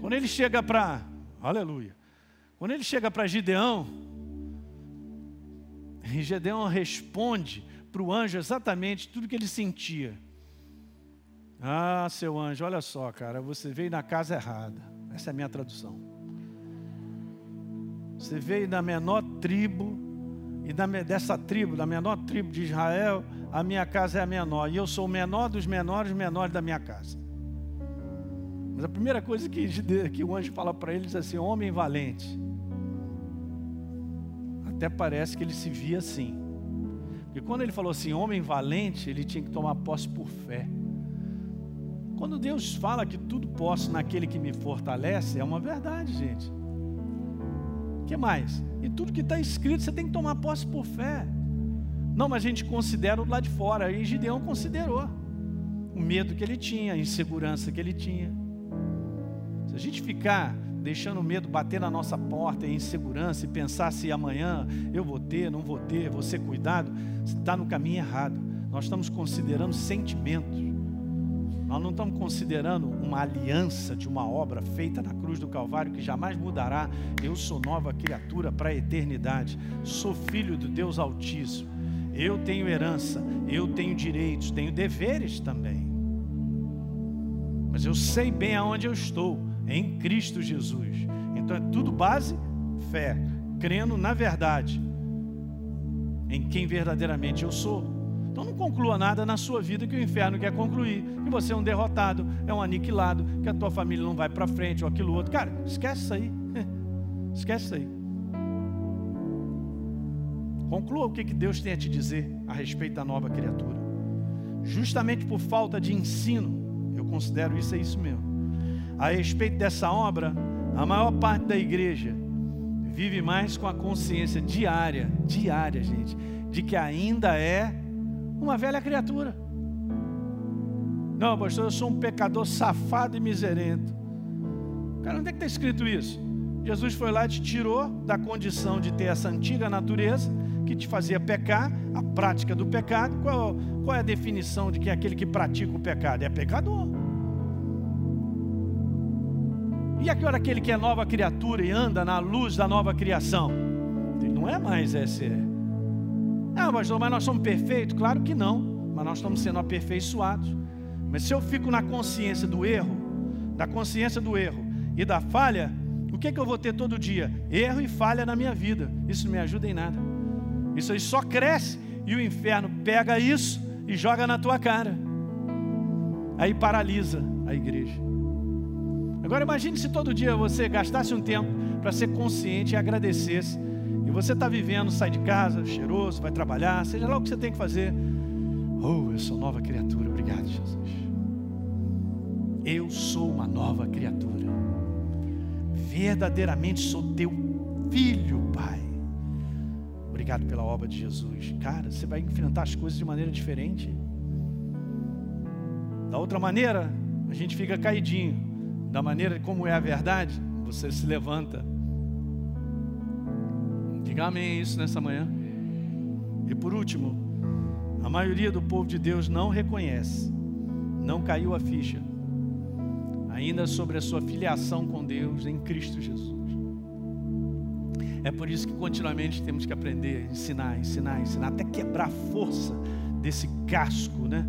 A: Quando ele chega para, aleluia, quando ele chega para Gideão, Gideão responde para o anjo exatamente tudo que ele sentia. Ah, seu anjo, olha só, cara, você veio na casa errada. Essa é a minha tradução. Você veio da menor tribo, e da, dessa tribo, da menor tribo de Israel, a minha casa é a menor. E eu sou o menor dos menores, menores da minha casa. Mas a primeira coisa que, que o anjo fala para ele diz assim: homem valente. Até parece que ele se via assim. Porque quando ele falou assim, homem valente, ele tinha que tomar posse por fé. Quando Deus fala que tudo posso naquele que me fortalece, é uma verdade, gente. O que mais? E tudo que está escrito você tem que tomar posse por fé. Não, mas a gente considera o lado de fora. E Gideão considerou o medo que ele tinha, a insegurança que ele tinha. Se a gente ficar deixando o medo bater na nossa porta, a insegurança, e pensar se amanhã eu vou ter, não vou ter, vou ser cuidado, está no caminho errado. Nós estamos considerando sentimentos. Nós não estamos considerando uma aliança de uma obra feita na cruz do Calvário que jamais mudará. Eu sou nova criatura para a eternidade. Sou filho do Deus Altíssimo. Eu tenho herança, eu tenho direitos, tenho deveres também. Mas eu sei bem aonde eu estou, em Cristo Jesus. Então é tudo base fé, crendo na verdade, em quem verdadeiramente eu sou. Então não conclua nada na sua vida que o inferno quer concluir, que você é um derrotado, é um aniquilado, que a tua família não vai para frente ou aquilo outro. Cara, esquece isso aí. Esquece isso aí. Conclua o que Deus tem a te dizer a respeito da nova criatura. Justamente por falta de ensino, eu considero isso é isso mesmo. A respeito dessa obra, a maior parte da igreja vive mais com a consciência diária, diária, gente, de que ainda é uma velha criatura. Não, pastor, eu sou um pecador safado e miserento. Cara, onde é que está escrito isso? Jesus foi lá e te tirou da condição de ter essa antiga natureza que te fazia pecar, a prática do pecado. Qual, qual é a definição de que é aquele que pratica o pecado? É pecador. E agora aquele que é nova criatura e anda na luz da nova criação? Ele não é mais esse. Ah, pastor, mas nós somos perfeitos? Claro que não, mas nós estamos sendo aperfeiçoados. Mas se eu fico na consciência do erro, da consciência do erro e da falha, o que, é que eu vou ter todo dia? Erro e falha na minha vida. Isso não me ajuda em nada. Isso aí só cresce e o inferno pega isso e joga na tua cara. Aí paralisa a igreja. Agora imagine se todo dia você gastasse um tempo para ser consciente e agradecesse. E você está vivendo, sai de casa, cheiroso, vai trabalhar, seja lá o que você tem que fazer. Oh, eu sou nova criatura. Obrigado, Jesus. Eu sou uma nova criatura. Verdadeiramente sou teu filho, Pai. Obrigado pela obra de Jesus. Cara, você vai enfrentar as coisas de maneira diferente. Da outra maneira, a gente fica caidinho. Da maneira como é a verdade, você se levanta. Diga amém isso nessa manhã. E por último, a maioria do povo de Deus não reconhece, não caiu a ficha, ainda sobre a sua filiação com Deus em Cristo Jesus. É por isso que continuamente temos que aprender, ensinar, ensinar, ensinar, até quebrar a força desse casco, né?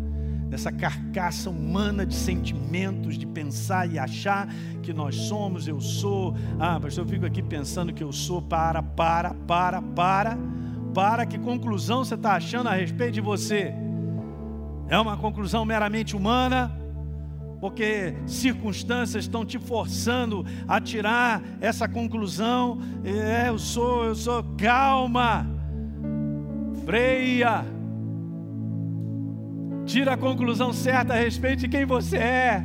A: Dessa carcaça humana de sentimentos, de pensar e achar que nós somos, eu sou. Ah, pastor, eu fico aqui pensando que eu sou. Para, para, para, para para que conclusão você está achando a respeito de você? É uma conclusão meramente humana? Porque circunstâncias estão te forçando a tirar essa conclusão. É, eu sou, eu sou. Calma, freia. Tira a conclusão certa a respeito de quem você é.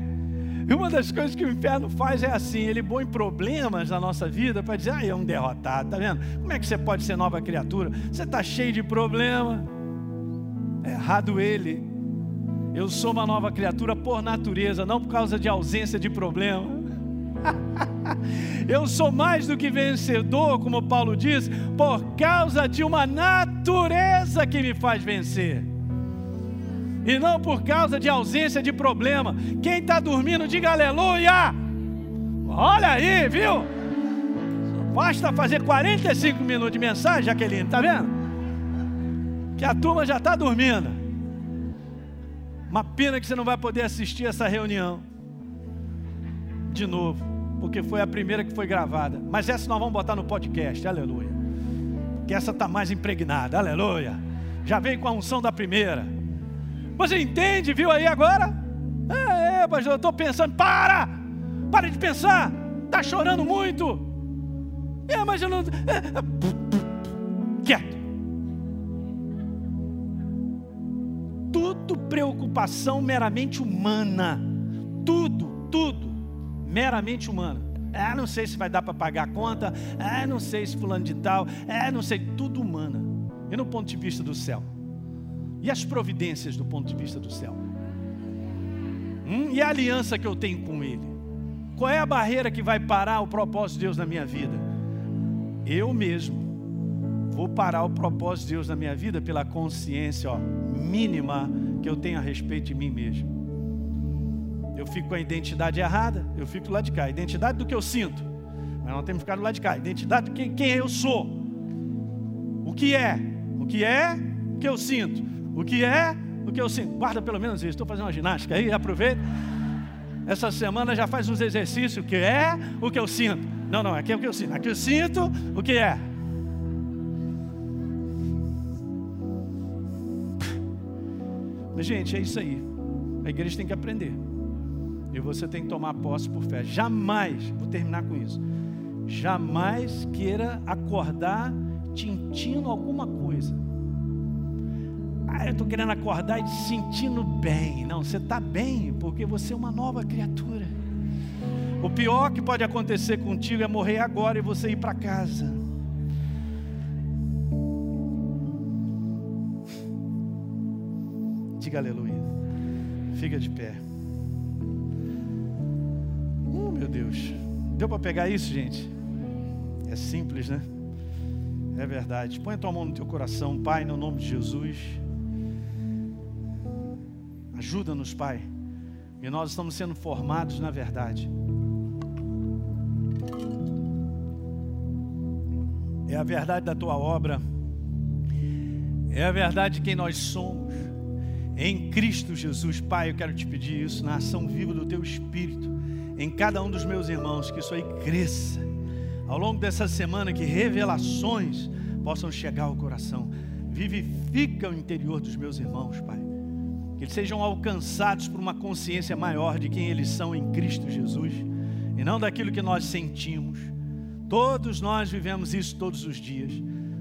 A: E uma das coisas que o inferno faz é assim: ele põe problemas na nossa vida para dizer, ah, é um derrotado, tá vendo? Como é que você pode ser nova criatura? Você está cheio de problema. É errado ele. Eu sou uma nova criatura por natureza, não por causa de ausência de problema. Eu sou mais do que vencedor, como Paulo diz, por causa de uma natureza que me faz vencer e não por causa de ausência de problema. Quem está dormindo, diga aleluia. Olha aí, viu? Basta fazer 45 minutos de mensagem, Jaqueline, tá vendo? Que a turma já está dormindo. Uma pena que você não vai poder assistir essa reunião de novo, porque foi a primeira que foi gravada. Mas essa nós vamos botar no podcast, aleluia. Que essa está mais impregnada, aleluia. Já veio com a unção da primeira. Você entende, viu aí agora? É, é pastor, eu estou pensando, para! Para de pensar! Está chorando muito! É, mas eu não. É, é, quieto! Tudo preocupação meramente humana. Tudo, tudo, meramente humana. É, não sei se vai dar para pagar a conta. É, não sei se fulano de tal. É, não sei, tudo humana. E no ponto de vista do céu? E as providências do ponto de vista do céu? Hum? E a aliança que eu tenho com Ele? Qual é a barreira que vai parar o propósito de Deus na minha vida? Eu mesmo vou parar o propósito de Deus na minha vida pela consciência ó, mínima que eu tenho a respeito de mim mesmo. Eu fico com a identidade errada, eu fico lá de cá. Identidade do que eu sinto. Mas não temos que ficar lado de cá. Identidade de quem, quem eu sou. O que é? O que é? O que eu sinto. O que é? O que eu sinto? Guarda pelo menos isso. Estou fazendo uma ginástica aí, aproveita. Essa semana já faz uns exercícios. O que é? O que eu sinto? Não, não, aqui é o que eu sinto. Aqui eu sinto o que é. Gente, é isso aí. A igreja tem que aprender. E você tem que tomar posse por fé. Jamais, vou terminar com isso. Jamais queira acordar tintindo alguma coisa. Ah, eu estou querendo acordar e te sentindo bem. Não, você está bem porque você é uma nova criatura. O pior que pode acontecer contigo é morrer agora e você ir para casa. Diga aleluia. Fica de pé. Oh, meu Deus. Deu para pegar isso, gente? É simples, né? É verdade. Põe a tua mão no teu coração, Pai, no nome de Jesus. Ajuda-nos, Pai. E nós estamos sendo formados na verdade. É a verdade da tua obra. É a verdade de quem nós somos. Em Cristo Jesus, Pai, eu quero te pedir isso na ação viva do teu Espírito, em cada um dos meus irmãos, que isso aí cresça. Ao longo dessa semana, que revelações possam chegar ao coração. Vivifica o interior dos meus irmãos, Pai. Que eles sejam alcançados por uma consciência maior de quem eles são em Cristo Jesus e não daquilo que nós sentimos. Todos nós vivemos isso todos os dias.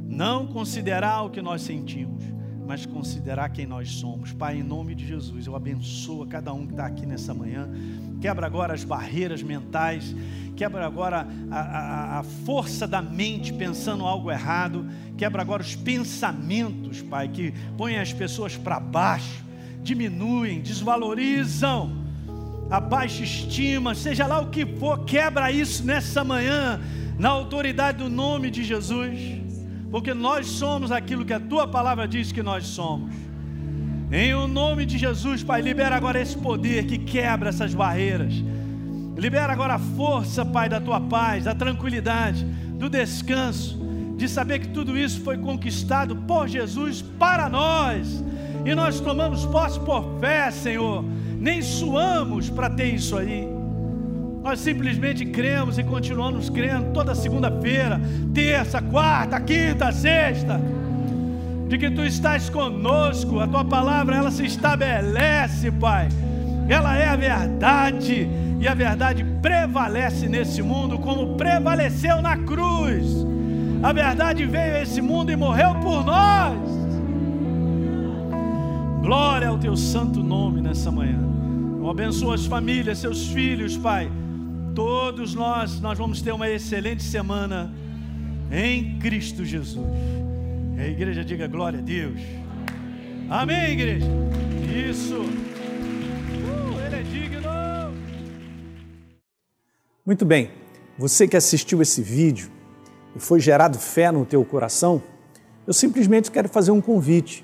A: Não considerar o que nós sentimos, mas considerar quem nós somos. Pai, em nome de Jesus, eu abençoo cada um que está aqui nessa manhã. Quebra agora as barreiras mentais, quebra agora a, a, a força da mente pensando algo errado, quebra agora os pensamentos, Pai, que põem as pessoas para baixo, diminuem, desvalorizam a baixa estima, seja lá o que for, quebra isso nessa manhã, na autoridade do nome de Jesus porque nós somos aquilo que a tua palavra diz que nós somos. Em o nome de Jesus, Pai, libera agora esse poder que quebra essas barreiras. Libera agora a força, Pai, da tua paz, da tranquilidade, do descanso, de saber que tudo isso foi conquistado por Jesus para nós. E nós tomamos posse por fé, Senhor. Nem suamos para ter isso aí. Nós simplesmente cremos e continuamos crendo toda segunda-feira, terça, quarta, quinta, sexta, de que tu estás conosco, a tua palavra ela se estabelece, Pai. Ela é a verdade e a verdade prevalece nesse mundo como prevaleceu na cruz. A verdade veio a esse mundo e morreu por nós. Glória ao teu santo nome nessa manhã. Eu abençoo as famílias, seus filhos, Pai Todos nós, nós vamos ter uma excelente semana em Cristo Jesus. E a igreja diga glória a Deus. Amém, igreja? Isso. Uh, ele é digno.
B: Muito bem. Você que assistiu esse vídeo e foi gerado fé no teu coração, eu simplesmente quero fazer um convite